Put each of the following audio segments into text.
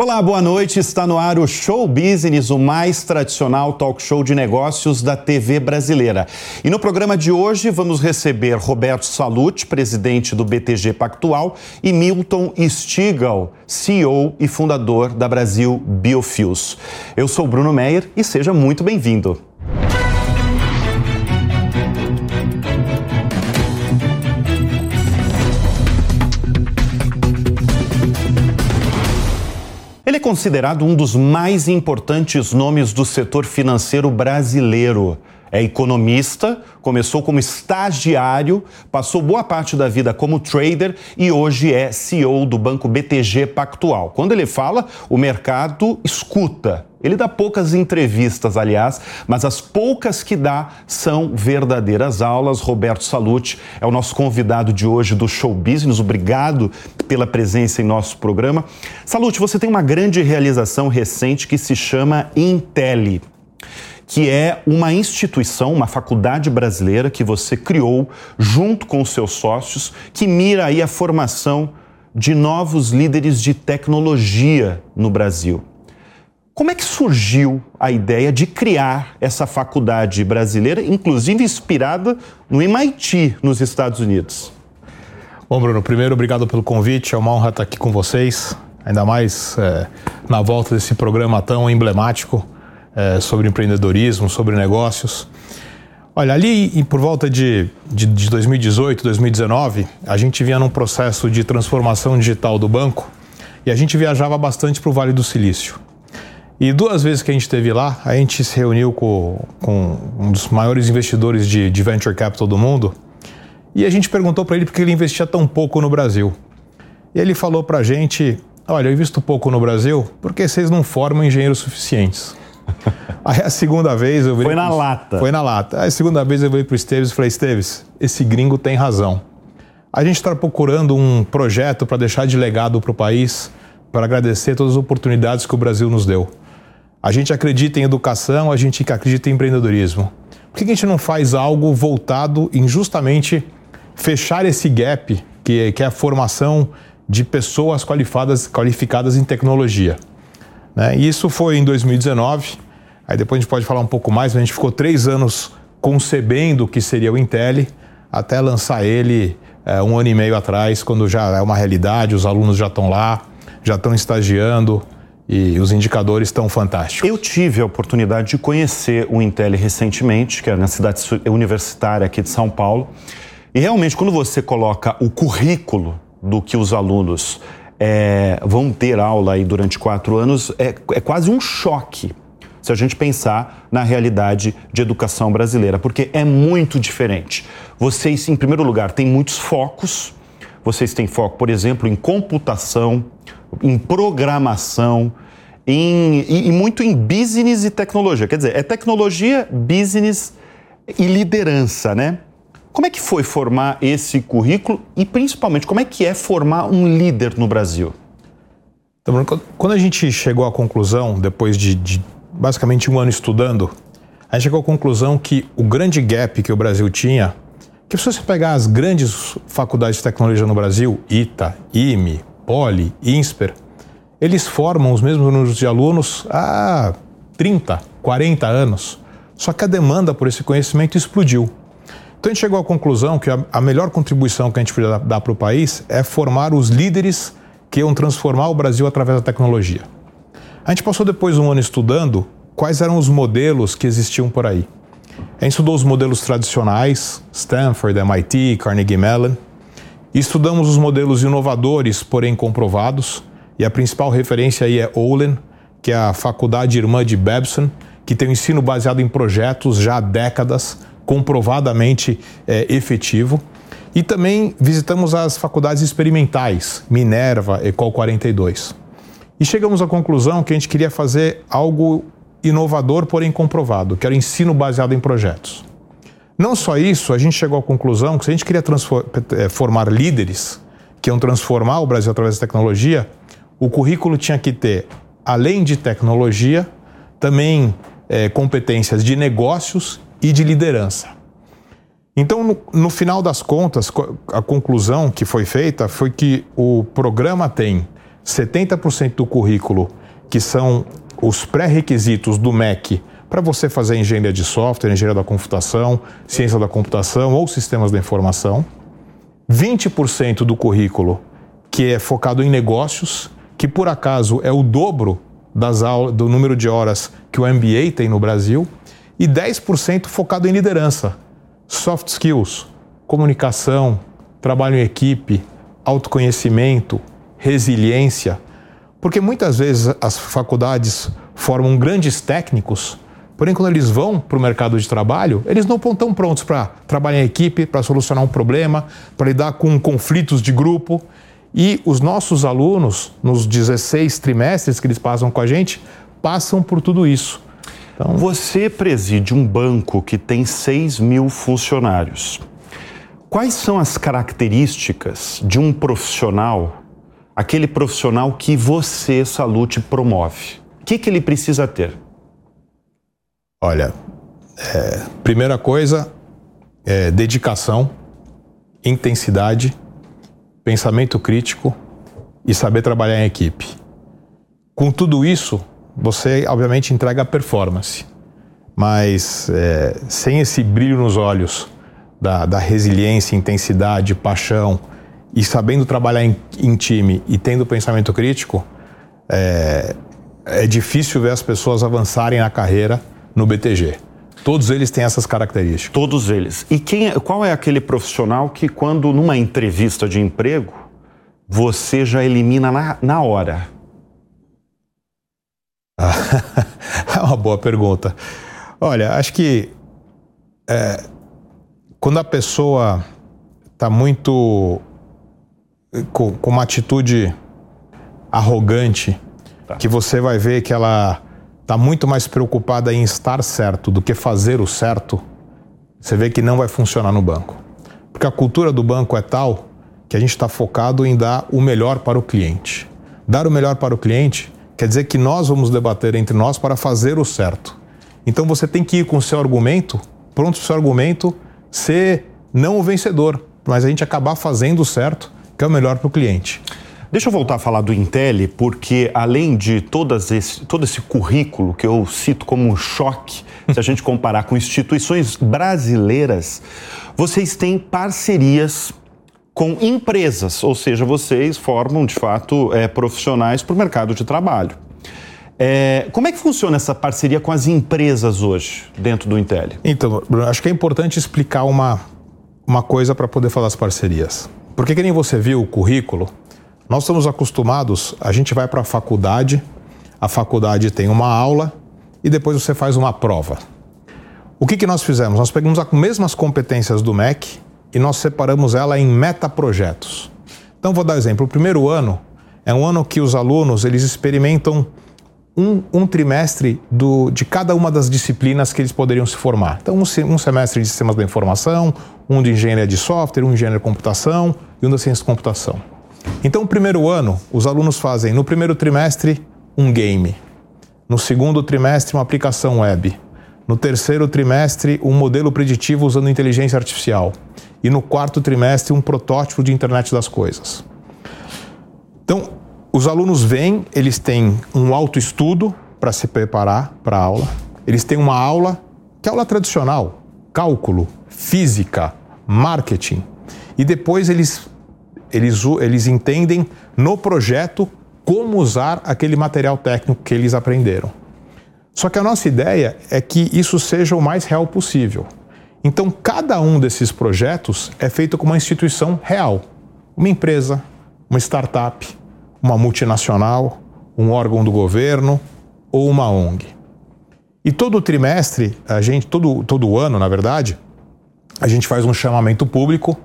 Olá, boa noite. Está no ar o Show Business, o mais tradicional talk show de negócios da TV brasileira. E no programa de hoje vamos receber Roberto Salute, presidente do BTG Pactual, e Milton Stigal, CEO e fundador da Brasil Biofuels. Eu sou Bruno Meyer e seja muito bem-vindo. Considerado um dos mais importantes nomes do setor financeiro brasileiro. É economista, começou como estagiário, passou boa parte da vida como trader e hoje é CEO do banco BTG Pactual. Quando ele fala, o mercado escuta. Ele dá poucas entrevistas, aliás, mas as poucas que dá são verdadeiras aulas. Roberto Salute é o nosso convidado de hoje do Show Business. Obrigado pela presença em nosso programa. Salute, você tem uma grande realização recente que se chama Intelli que é uma instituição, uma faculdade brasileira que você criou junto com os seus sócios, que mira aí a formação de novos líderes de tecnologia no Brasil. Como é que surgiu a ideia de criar essa faculdade brasileira, inclusive inspirada no MIT, nos Estados Unidos? Bom, Bruno, primeiro, obrigado pelo convite. É uma honra estar aqui com vocês, ainda mais é, na volta desse programa tão emblemático é, sobre empreendedorismo, sobre negócios. Olha, ali por volta de, de, de 2018, 2019, a gente vinha num processo de transformação digital do banco e a gente viajava bastante para o Vale do Silício. E duas vezes que a gente esteve lá, a gente se reuniu com, com um dos maiores investidores de, de venture capital do mundo e a gente perguntou para ele por que ele investia tão pouco no Brasil. E ele falou para a gente: Olha, eu invisto pouco no Brasil porque vocês não formam engenheiros suficientes. Aí a segunda vez eu Foi na pro... lata. Foi na lata. Aí a segunda vez eu virei para o Esteves e falei: Esteves, esse gringo tem razão. A gente está procurando um projeto para deixar de legado para o país, para agradecer todas as oportunidades que o Brasil nos deu. A gente acredita em educação, a gente acredita em empreendedorismo. Por que a gente não faz algo voltado em justamente fechar esse gap, que, que é a formação de pessoas qualificadas, qualificadas em tecnologia? Né? Isso foi em 2019. Aí depois a gente pode falar um pouco mais, mas a gente ficou três anos concebendo o que seria o Intel, até lançar ele é, um ano e meio atrás, quando já é uma realidade, os alunos já estão lá, já estão estagiando e os indicadores estão fantásticos. Eu tive a oportunidade de conhecer o Intel recentemente, que é na cidade universitária aqui de São Paulo. E realmente, quando você coloca o currículo do que os alunos é, vão ter aula aí durante quatro anos, é, é quase um choque se a gente pensar na realidade de educação brasileira, porque é muito diferente. Vocês, em primeiro lugar, têm muitos focos. Vocês têm foco, por exemplo, em computação, em programação, em, e, e muito em business e tecnologia. Quer dizer, é tecnologia, business e liderança, né? Como é que foi formar esse currículo e, principalmente, como é que é formar um líder no Brasil? Então, quando a gente chegou à conclusão, depois de, de basicamente um ano estudando, a gente chegou à conclusão que o grande gap que o Brasil tinha, que se você pegar as grandes faculdades de tecnologia no Brasil, ITA, IME, Poli, INSPER, eles formam os mesmos números de alunos há 30, 40 anos. Só que a demanda por esse conhecimento explodiu. Então a gente chegou à conclusão que a, a melhor contribuição que a gente podia dar, para o país é formar os líderes que iam transformar o Brasil através da tecnologia. A gente passou depois um ano estudando quais eram os modelos que existiam por aí. A gente estudou os modelos tradicionais, Stanford, MIT, Carnegie Mellon, estudamos os modelos inovadores, porém comprovados, e a principal referência aí é Olin, que é a faculdade irmã de Babson, que tem um ensino baseado em projetos já há décadas, comprovadamente é, efetivo. E também visitamos as faculdades experimentais, Minerva, Ecol 42. E chegamos à conclusão que a gente queria fazer algo inovador, porém comprovado, que era ensino baseado em projetos. Não só isso, a gente chegou à conclusão que se a gente queria é, formar líderes que iam transformar o Brasil através da tecnologia, o currículo tinha que ter, além de tecnologia, também é, competências de negócios e de liderança. Então, no, no, final das contas, a conclusão que foi feita foi que o programa tem 70% do currículo, que são os pré-requisitos do MEC para você fazer engenharia de software, engenharia da computação, ciência da computação ou sistemas da informação. 20% do currículo que é focado em negócios, que por acaso é o dobro das aulas, do número de horas que o MBA tem no Brasil, e 10% focado em liderança, soft skills, comunicação, trabalho em equipe, autoconhecimento, resiliência, porque muitas vezes as faculdades formam grandes técnicos, porém, quando eles vão para o mercado de trabalho, eles não estão tão prontos para trabalhar em equipe, para solucionar um problema, para lidar com conflitos de grupo. E os nossos alunos, nos 16 trimestres que eles passam com a gente, passam por tudo isso. Então... Você preside um banco que tem 6 mil funcionários. Quais são as características de um profissional aquele profissional que você, Salute, promove? O que, que ele precisa ter? Olha, é, primeira coisa é dedicação, intensidade, pensamento crítico e saber trabalhar em equipe. Com tudo isso, você obviamente entrega performance, mas é, sem esse brilho nos olhos da, da resiliência, intensidade, paixão, e sabendo trabalhar em, em time e tendo pensamento crítico, é, é difícil ver as pessoas avançarem na carreira no BTG. Todos eles têm essas características. Todos eles. E quem, é, qual é aquele profissional que, quando numa entrevista de emprego, você já elimina na, na hora? é uma boa pergunta. Olha, acho que é, quando a pessoa está muito com, com uma atitude arrogante, tá. que você vai ver que ela está muito mais preocupada em estar certo do que fazer o certo, você vê que não vai funcionar no banco. Porque a cultura do banco é tal que a gente está focado em dar o melhor para o cliente. Dar o melhor para o cliente quer dizer que nós vamos debater entre nós para fazer o certo. Então você tem que ir com o seu argumento, pronto o seu argumento ser não o vencedor, mas a gente acabar fazendo o certo que é o melhor para o cliente. Deixa eu voltar a falar do Intel, porque além de todas esse, todo esse currículo que eu cito como um choque, se a gente comparar com instituições brasileiras, vocês têm parcerias com empresas, ou seja, vocês formam de fato é, profissionais para o mercado de trabalho. É, como é que funciona essa parceria com as empresas hoje dentro do Intel? Então, Bruno, acho que é importante explicar uma, uma coisa para poder falar das parcerias. Porque que nem você viu o currículo, nós estamos acostumados, a gente vai para a faculdade, a faculdade tem uma aula e depois você faz uma prova. O que, que nós fizemos? Nós pegamos as mesmas competências do MEC e nós separamos ela em metaprojetos. Então vou dar um exemplo. O primeiro ano é um ano que os alunos eles experimentam um, um trimestre do, de cada uma das disciplinas que eles poderiam se formar. Então, um, um, semestre de sistemas da informação, um de engenharia de software, um de engenharia de computação e um da ciência de computação. Então, no primeiro ano, os alunos fazem, no primeiro trimestre, um game. No segundo trimestre, uma aplicação web. No terceiro trimestre, um modelo preditivo usando inteligência artificial. E no quarto trimestre, um protótipo de internet das coisas. Então, os alunos vêm, eles têm um autoestudo para se preparar para a aula. Eles têm uma aula que é aula tradicional, cálculo, física, marketing. E depois eles, eles, eles entendem no projeto como usar aquele material técnico que eles aprenderam. Só que a nossa ideia é que isso seja o mais real possível. Então, cada um desses projetos é feito com uma instituição real, uma empresa, uma startup, uma multinacional, um órgão do governo ou uma ONG. E todo trimestre, a gente, todo, todo ano, na verdade, a gente faz um chamamento público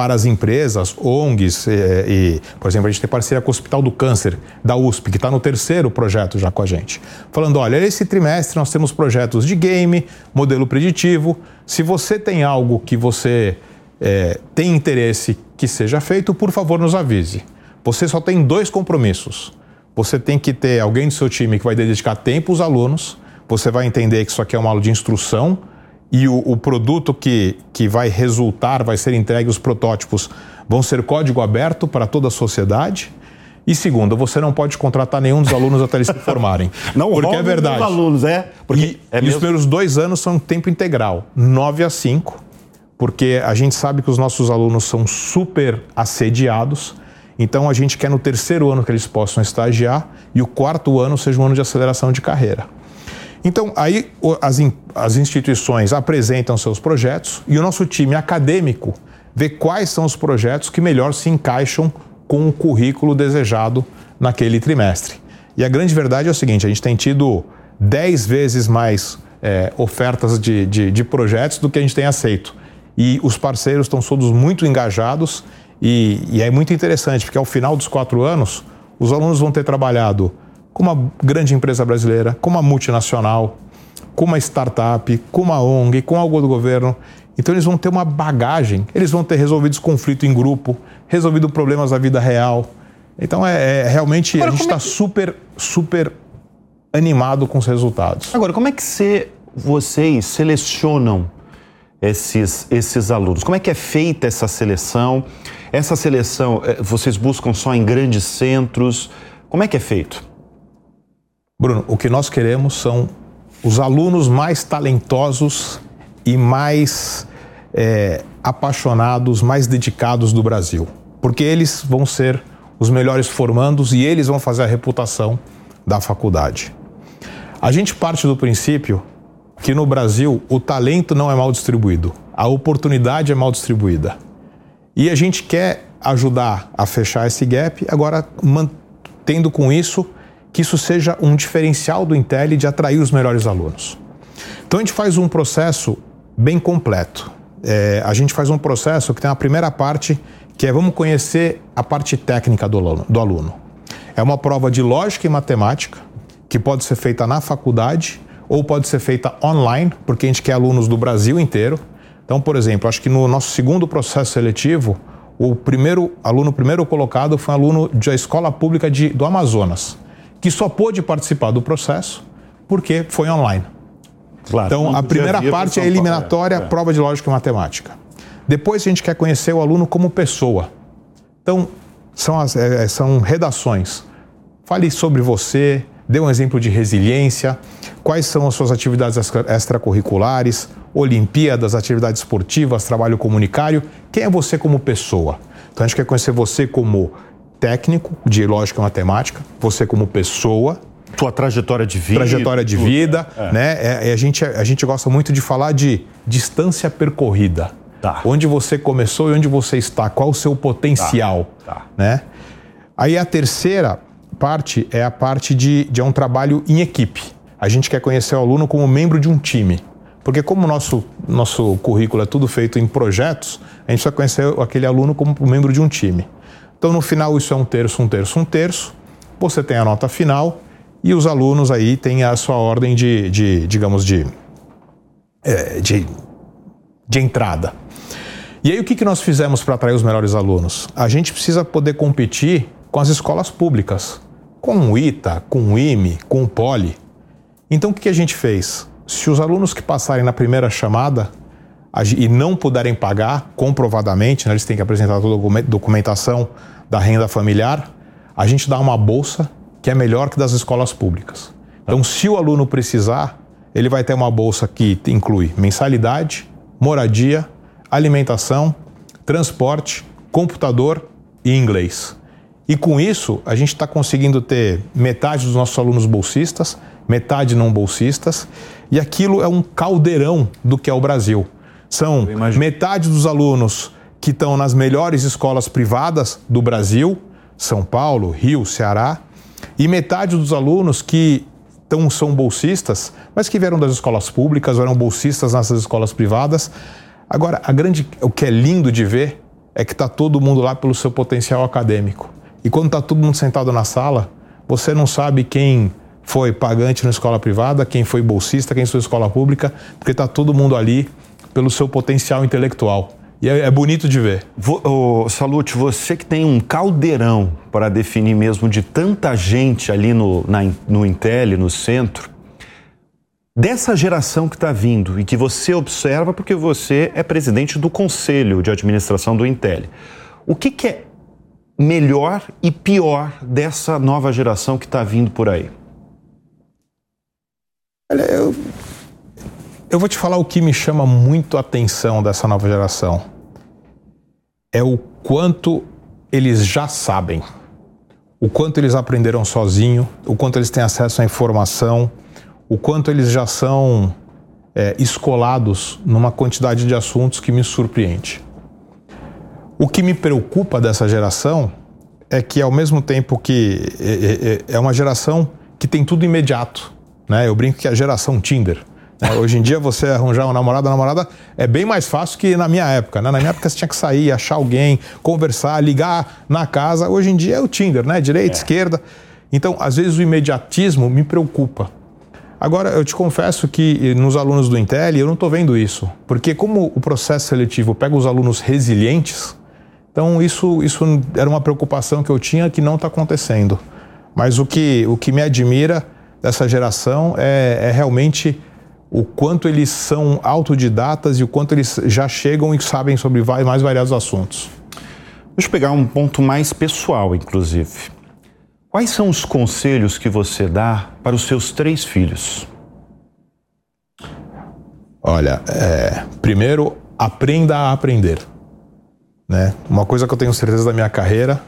para as empresas, ONGs, e, e, por exemplo, a gente tem parceria com o Hospital do Câncer da USP, que está no terceiro projeto já com a gente. Falando, olha, esse trimestre nós temos projetos de game, modelo preditivo. Se você tem algo que você é, tem interesse que seja feito, por favor, nos avise. Você só tem dois compromissos. Você tem que ter alguém do seu time que vai dedicar tempo aos alunos, você vai entender que isso aqui é uma aula de instrução e o, o produto que, que vai resultar, vai ser entregue, os protótipos, vão ser código aberto para toda a sociedade. E segundo, você não pode contratar nenhum dos alunos até eles se formarem. não porque é verdade. Os alunos, é? Porque e, é e os primeiros dois anos são tempo integral, 9 a 5, porque a gente sabe que os nossos alunos são super assediados. Então a gente quer no terceiro ano que eles possam estagiar e o quarto ano seja um ano de aceleração de carreira. Então, aí as, as instituições apresentam seus projetos e o nosso time acadêmico vê quais são os projetos que melhor se encaixam com o currículo desejado naquele trimestre. E a grande verdade é o seguinte: a gente tem tido 10 vezes mais é, ofertas de, de, de, projetos do que a gente tem aceito. E os parceiros estão todos muito engajados e, e é muito interessante, porque ao final dos quatro anos, os alunos vão ter trabalhado com uma grande empresa brasileira, com uma multinacional, com uma startup, com uma ONG, com algo do governo. Então eles vão ter uma bagagem, eles vão ter resolvido conflito em grupo, resolvido problemas da vida real. Então é, é realmente Agora, a gente está é que... super, super animado com os resultados. Agora, como é que você, vocês selecionam esses, esses alunos? Como é que é feita essa seleção? Essa seleção é, vocês buscam só em grandes centros? Como é que é feito? Bruno, o que nós queremos são os alunos mais talentosos e mais é, apaixonados, mais dedicados do Brasil. Porque eles vão ser os melhores formandos e eles vão fazer a reputação da faculdade. A gente parte do princípio que no Brasil o talento não é mal distribuído, a oportunidade é mal distribuída. E a gente quer ajudar a fechar esse gap, agora mantendo com isso que isso seja um diferencial do Intel de atrair os melhores alunos. Então a gente faz um processo bem completo. É, a gente faz um processo que tem a primeira parte que é vamos conhecer a parte técnica do aluno, do aluno. É uma prova de lógica e matemática que pode ser feita na faculdade ou pode ser feita online, porque a gente quer alunos do Brasil inteiro. Então, por exemplo, acho que no nosso segundo processo seletivo, o primeiro aluno primeiro colocado foi um aluno da escola pública de, do Amazonas que só pôde participar do processo porque foi online. Claro, então, a primeira parte é eliminatória, é. prova de lógica e matemática. Depois, a gente quer conhecer o aluno como pessoa. Então, são, as, é, são redações. Fale sobre você, dê um exemplo de resiliência, quais são as suas atividades extracurriculares, Olimpíadas, atividades esportivas, trabalho comunitário. Quem é você como pessoa? Então, a gente quer conhecer você como técnico de lógica matemática, você como pessoa. Tua trajetória de vida. Trajetória de vida, é. né? É, é, a, gente, a gente gosta muito de falar de distância percorrida. Tá. Onde você começou e onde você está, qual o seu potencial, tá. Tá. né? Aí a terceira parte é a parte de, de um trabalho em equipe. A gente quer conhecer o aluno como membro de um time. Porque como o nosso, nosso currículo é tudo feito em projetos, a gente vai conhecer aquele aluno como membro de um time. Então, no final, isso é um terço, um terço, um terço. Você tem a nota final e os alunos aí têm a sua ordem de, de digamos, de, é, de, de entrada. E aí, o que, que nós fizemos para atrair os melhores alunos? A gente precisa poder competir com as escolas públicas, com o ITA, com o IME, com o POLI. Então, o que, que a gente fez? Se os alunos que passarem na primeira chamada e não puderem pagar comprovadamente, né, eles têm que apresentar toda a documentação da renda familiar, a gente dá uma bolsa que é melhor que das escolas públicas. Então, se o aluno precisar, ele vai ter uma bolsa que inclui mensalidade, moradia, alimentação, transporte, computador e inglês. E com isso, a gente está conseguindo ter metade dos nossos alunos bolsistas, metade não bolsistas, e aquilo é um caldeirão do que é o Brasil. São metade dos alunos que estão nas melhores escolas privadas do Brasil, São Paulo, Rio, Ceará, e metade dos alunos que tão, são bolsistas, mas que vieram das escolas públicas, ou eram bolsistas nessas escolas privadas. Agora, a grande, o que é lindo de ver é que está todo mundo lá pelo seu potencial acadêmico. E quando está todo mundo sentado na sala, você não sabe quem foi pagante na escola privada, quem foi bolsista, quem foi escola pública, porque está todo mundo ali pelo seu potencial intelectual. E é, é bonito de ver. Ô, Salute, você que tem um caldeirão para definir mesmo de tanta gente ali no, na, no Intel, no centro, dessa geração que está vindo e que você observa porque você é presidente do conselho de administração do Intel, o que, que é melhor e pior dessa nova geração que está vindo por aí? Olha, eu, eu vou te falar o que me chama muito a atenção dessa nova geração. É o quanto eles já sabem, o quanto eles aprenderam sozinho, o quanto eles têm acesso à informação, o quanto eles já são é, escolados numa quantidade de assuntos que me surpreende. O que me preocupa dessa geração é que, ao mesmo tempo que é, é, é uma geração que tem tudo imediato, né? Eu brinco que é a geração Tinder. Né? Hoje em dia, você arranjar um namorado ou namorada é bem mais fácil que na minha época. Né? Na minha época, você tinha que sair, achar alguém, conversar, ligar na casa. Hoje em dia é o Tinder, né? Direita, é. esquerda. Então, às vezes, o imediatismo me preocupa. Agora, eu te confesso que nos alunos do Intel eu não estou vendo isso, porque como o processo seletivo pega os alunos resilientes, então, isso, isso era uma preocupação que eu tinha que não está acontecendo. Mas o que, o que me admira dessa geração é, é, realmente o quanto eles são autodidatas e o quanto eles já chegam e sabem sobre mais variados assuntos. Deixa eu pegar um ponto mais pessoal, inclusive. Quais são os conselhos que você dá para os seus três filhos? Olha, é, primeiro, aprenda a aprender. Né? Uma coisa que eu tenho certeza da minha carreira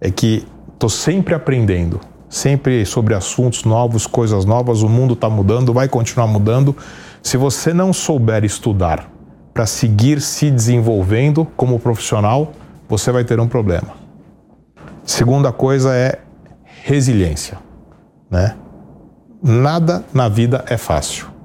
é que estou sempre aprendendo, sempre sobre assuntos novos, coisas novas. O mundo está mudando, vai continuar mudando. Se você não souber estudar para seguir se desenvolvendo como profissional, você vai ter um problema. Segunda coisa é resiliência, né? Nada na vida é fácil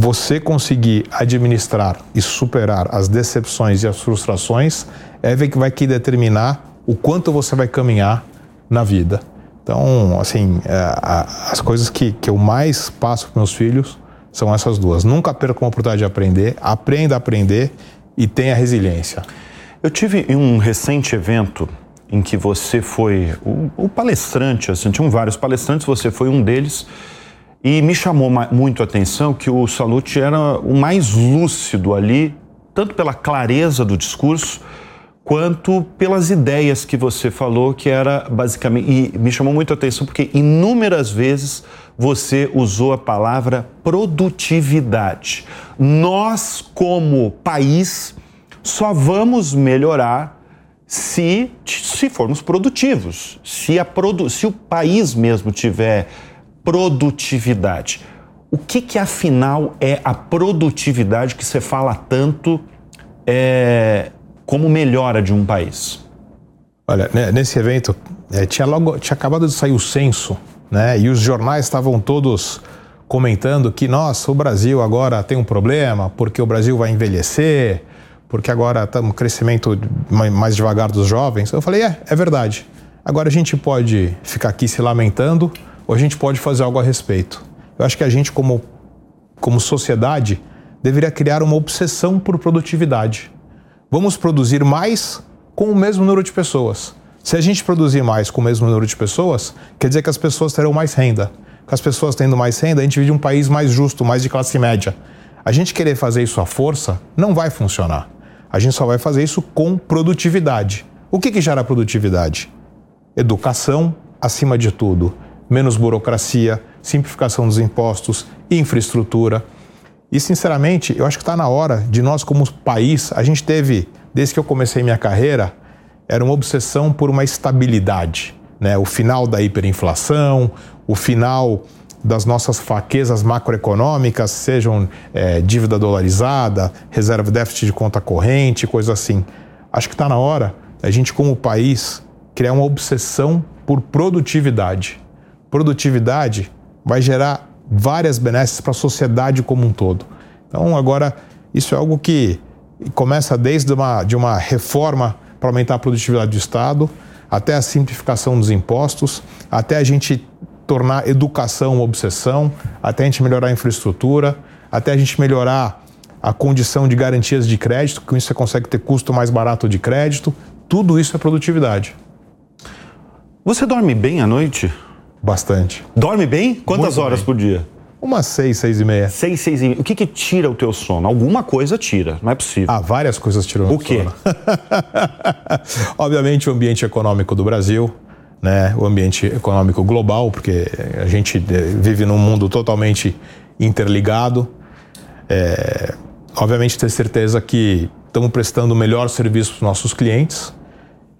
você conseguir administrar e superar as decepções e as frustrações é que vai que determinar o quanto você vai caminhar na vida. Então, assim, é, as coisas que, que eu mais passo para meus filhos são essas duas. Nunca perca uma oportunidade de aprender, aprenda a aprender e tenha resiliência. Eu tive um recente evento em que você foi o, o palestrante, assim, tinham vários palestrantes, você foi um deles. E me chamou muito a atenção que o Salute era o mais lúcido ali, tanto pela clareza do discurso, quanto pelas ideias que você falou, que era basicamente. E me chamou muito a atenção porque inúmeras vezes você usou a palavra produtividade. Nós, como país, só vamos melhorar se, se formos produtivos. Se, a produ, se o país mesmo tiver produtividade. O que, que afinal é a produtividade que você fala tanto é, como melhora de um país? Olha, né, nesse evento é, tinha logo tinha acabado de sair o censo, né? E os jornais estavam todos comentando que nossa, o Brasil agora tem um problema porque o Brasil vai envelhecer, porque agora estamos crescimento mais devagar dos jovens. Eu falei é, é verdade. Agora a gente pode ficar aqui se lamentando ou a gente pode fazer algo a respeito. Eu acho que a gente, como, como sociedade, deveria criar uma obsessão por produtividade. Vamos produzir mais com o mesmo número de pessoas. Se a gente produzir mais com o mesmo número de pessoas, quer dizer que as pessoas terão mais renda. Com as pessoas tendo mais renda, a gente vive um país mais justo, mais de classe média. A gente querer fazer isso à força não vai funcionar. A gente só vai fazer isso com produtividade. O que, que gera produtividade? Educação acima de tudo menos burocracia, simplificação dos impostos, infraestrutura. E, sinceramente, eu acho que está na hora de nós, como país, a gente teve, desde que eu comecei minha carreira, era uma obsessão por uma estabilidade. Né? O final da hiperinflação, o final das nossas fraquezas macroeconômicas, sejam é, dívida dolarizada, reserva déficit de conta corrente, coisa assim. Acho que está na hora a gente, como país, criar uma obsessão por produtividade produtividade vai gerar várias benesses para a sociedade como um todo. Então, agora, isso é algo que começa desde uma, de uma reforma para aumentar a produtividade do Estado, até a simplificação dos impostos, até a gente tornar educação uma obsessão, até a gente melhorar a infraestrutura, até a gente melhorar a condição de garantias de crédito, com isso você consegue ter custo mais barato de crédito. Tudo isso é produtividade. Você dorme bem à noite? Bastante. Dorme bem? Quantas Muito horas bem. por dia? Umas seis, seis e meia. Seis, seis e meia. O que, que tira o teu sono? Alguma coisa tira, não é possível. Ah, várias coisas tiram o quê? sono. Obviamente o ambiente econômico do Brasil, né? o ambiente econômico global, porque a gente eh, vive num mundo totalmente interligado. É, obviamente ter certeza que estamos prestando o melhor serviço para os nossos clientes.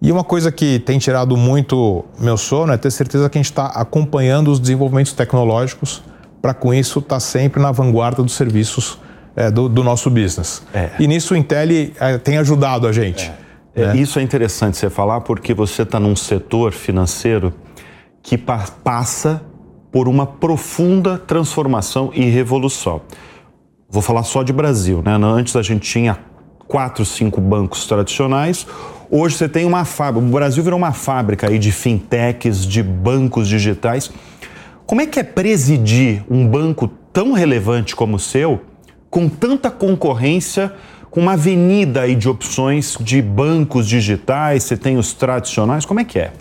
E uma coisa que tem tirado muito meu sono é ter certeza que a gente está acompanhando os desenvolvimentos tecnológicos para com isso estar tá sempre na vanguarda dos serviços é, do, do, nosso business. É. E nisso o Intel é, tem ajudado a gente. É. Né? Isso é interessante você falar porque você está num setor financeiro que pa passa por uma profunda transformação e revolução. Vou falar só de Brasil, né? Antes a gente tinha quatro, cinco bancos tradicionais. Hoje você tem uma fábrica. O Brasil virou uma fábrica aí de fintechs, de bancos digitais. Como é que é presidir um banco tão relevante como o seu, com tanta concorrência, com uma avenida aí de opções de bancos digitais, você tem os tradicionais, como é que é?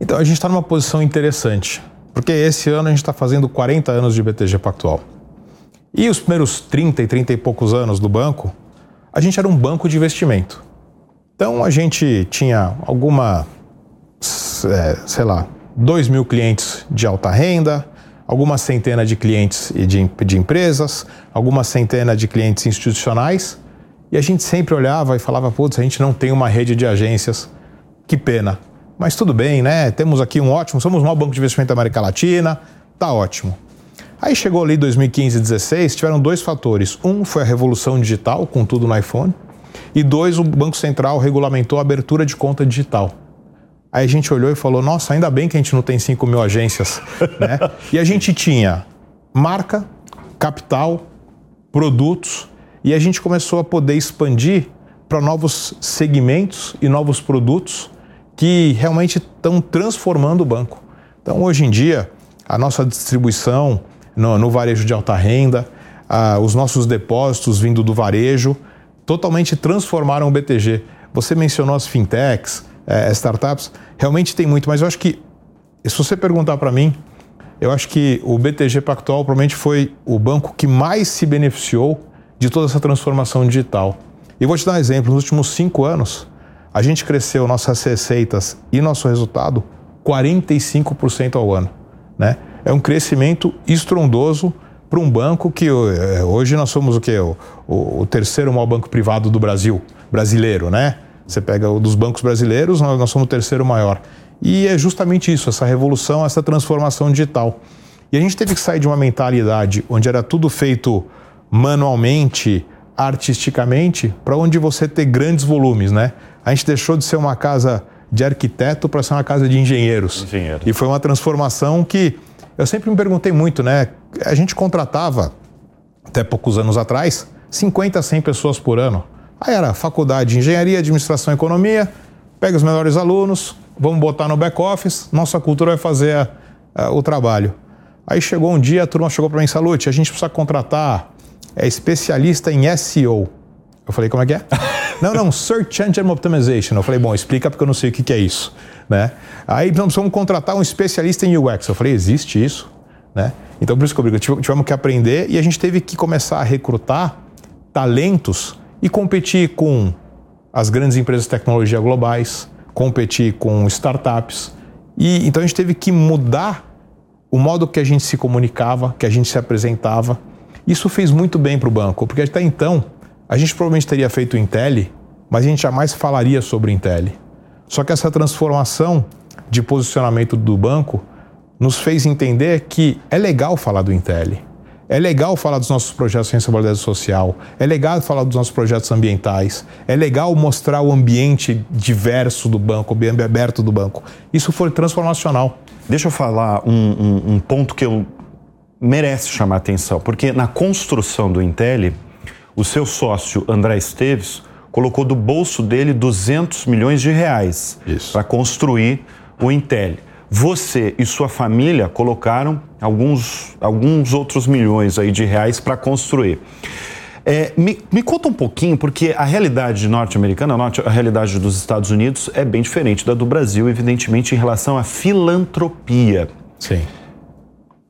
Então, a gente está numa posição interessante, porque esse ano a gente está fazendo 40 anos de BTG Pactual. E os primeiros 30 e 30 e poucos anos do banco, a gente era um banco de investimento. Então, a gente tinha alguma, é, sei lá, 2 mil clientes de alta renda, algumas centenas de clientes de, de empresas, algumas centenas de clientes institucionais, e a gente sempre olhava e falava: putz, a gente não tem uma rede de agências, que pena. Mas tudo bem, né? Temos aqui um ótimo, somos o maior banco de investimento da América Latina, tá ótimo. Aí chegou ali 2015 e 2016, tiveram dois fatores. Um foi a revolução digital, com tudo no iPhone, e dois, o Banco Central regulamentou a abertura de conta digital. Aí a gente olhou e falou: nossa, ainda bem que a gente não tem 5 mil agências. né? E a gente tinha marca, capital, produtos, e a gente começou a poder expandir para novos segmentos e novos produtos que realmente estão transformando o banco. Então, hoje em dia, a nossa distribuição no, no varejo de alta renda, os nossos depósitos vindo do varejo, totalmente transformaram o BTG. Você mencionou as fintechs, é, startups, realmente tem muito, mas eu acho que, se você perguntar para mim, eu acho que o BTG Pactual provavelmente foi o banco que mais se beneficiou de toda essa transformação digital. E vou te dar um exemplo: nos últimos cinco anos, a gente cresceu nossas receitas e nosso resultado 45% ao ano. Né? É um crescimento estrondoso para um banco que é, hoje nós somos o quê? O, o, o terceiro maior banco privado do Brasil, brasileiro, né? Você pega o dos bancos brasileiros, nós, nós somos o terceiro maior. E é justamente isso, essa revolução, essa transformação digital. E a gente teve que sair de uma mentalidade onde era tudo feito manualmente, artisticamente, para onde você ter grandes volumes, né? A gente deixou de ser uma casa de arquiteto para ser uma casa de engenheiros. Engenheiro. E foi uma transformação que eu sempre me perguntei muito, né? A gente contratava, até poucos anos atrás, 50, 100 pessoas por ano. Aí era faculdade de engenharia, administração e economia, pega os melhores alunos, vamos botar no back-office, nossa cultura vai fazer a, a, o trabalho. Aí chegou um dia, a turma chegou para mim, Salute, a gente precisa contratar é, especialista em SEO. Eu falei, como é que é? Não, não, Search Engine Optimization. Eu falei, bom, explica porque eu não sei o que, que é isso. Né? Aí nós precisamos contratar um especialista em UX. Eu falei, existe isso? Né? Então, por isso que eu digo, tivemos que aprender e a gente teve que começar a recrutar talentos e competir com as grandes empresas de tecnologia globais, competir com startups. E então a gente teve que mudar o modo que a gente se comunicava, que a gente se apresentava. Isso fez muito bem para o banco, porque até então a gente provavelmente teria feito Intel, mas a gente jamais falaria sobre Intel. Só que essa transformação de posicionamento do banco nos fez entender que é legal falar do Intel é legal falar dos nossos projetos de responsabilidade social, é legal falar dos nossos projetos ambientais, é legal mostrar o ambiente diverso do banco, o ambiente aberto do banco. Isso foi transformacional. Deixa eu falar um, um, um ponto que eu merece chamar atenção, porque na construção do Intel, o seu sócio André Esteves colocou do bolso dele 200 milhões de reais para construir o Intel. Você e sua família colocaram alguns, alguns outros milhões aí de reais para construir. É, me, me, conta um pouquinho, porque a realidade norte-americana, a realidade dos Estados Unidos é bem diferente da do Brasil, evidentemente, em relação à filantropia. Sim.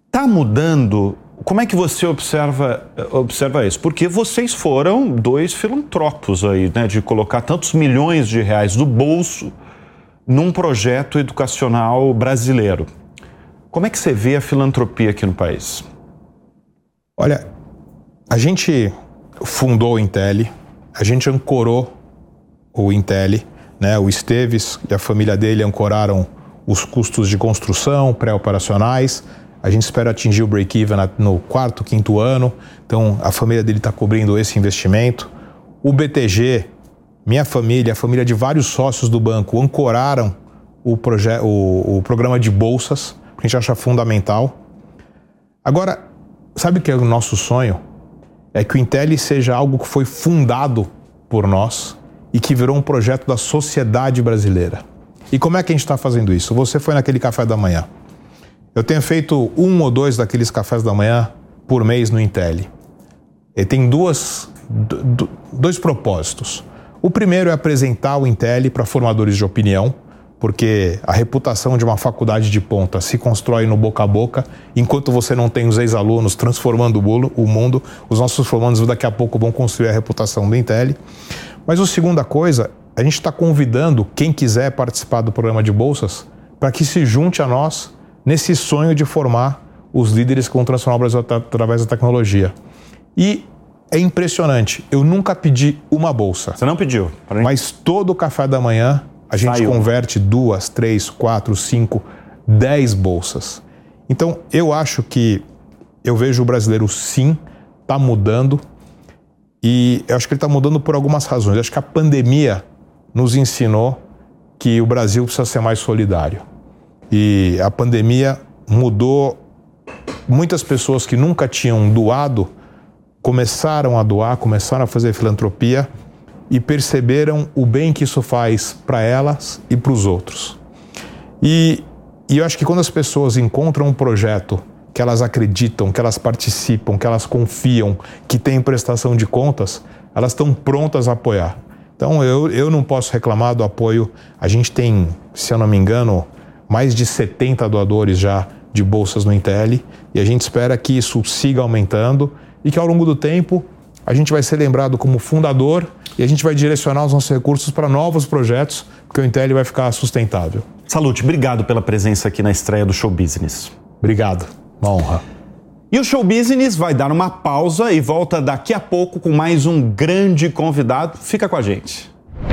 Está mudando como é que você observa, observa isso? Porque vocês foram dois filantropos aí, né? De colocar tantos milhões de reais do bolso num projeto educacional brasileiro. Como é que você vê a filantropia aqui no país? Olha, a gente fundou o Intel, a gente ancorou o Intel, né? O Esteves e a família dele ancoraram os custos de construção pré-operacionais. A gente espera atingir o break-even no quarto, quinto ano. Então, a família dele está cobrindo esse investimento. O BTG, minha família, a família de vários sócios do banco, ancoraram o, o, o programa de bolsas a gente acha fundamental. Agora, sabe o que é o nosso sonho? É que o Intel seja algo que foi fundado por nós e que virou um projeto da sociedade brasileira. E como é que a gente está fazendo isso? Você foi naquele café da manhã. Eu tenho feito um ou dois daqueles cafés da manhã por mês no Intel. E tem duas, dois propósitos. O primeiro é apresentar o Intel para formadores de opinião, porque a reputação de uma faculdade de ponta se constrói no boca a boca, enquanto você não tem os ex-alunos transformando o mundo, os nossos formandos daqui a pouco vão construir a reputação do Intel. Mas a segunda coisa, a gente está convidando quem quiser participar do programa de bolsas para que se junte a nós nesse sonho de formar os líderes que vão transformar o Brasil através da tecnologia. E é impressionante, eu nunca pedi uma bolsa. Você não pediu? Mas todo o café da manhã a gente Saiu. converte duas, três, quatro, cinco, dez bolsas. Então, eu acho que eu vejo o brasileiro sim, está mudando. E eu acho que ele está mudando por algumas razões. Eu acho que a pandemia nos ensinou que o Brasil precisa ser mais solidário. E a pandemia mudou. Muitas pessoas que nunca tinham doado começaram a doar, começaram a fazer filantropia e perceberam o bem que isso faz para elas e para os outros. E, e eu acho que quando as pessoas encontram um projeto que elas acreditam, que elas participam, que elas confiam, que tem prestação de contas, elas estão prontas a apoiar. Então eu, eu não posso reclamar do apoio. A gente tem, se eu não me engano, mais de 70 doadores já de bolsas no Intel e a gente espera que isso siga aumentando e que ao longo do tempo a gente vai ser lembrado como fundador e a gente vai direcionar os nossos recursos para novos projetos, porque o Intel vai ficar sustentável. Salute, obrigado pela presença aqui na estreia do Show Business. Obrigado, uma honra. E o Show Business vai dar uma pausa e volta daqui a pouco com mais um grande convidado. Fica com a gente.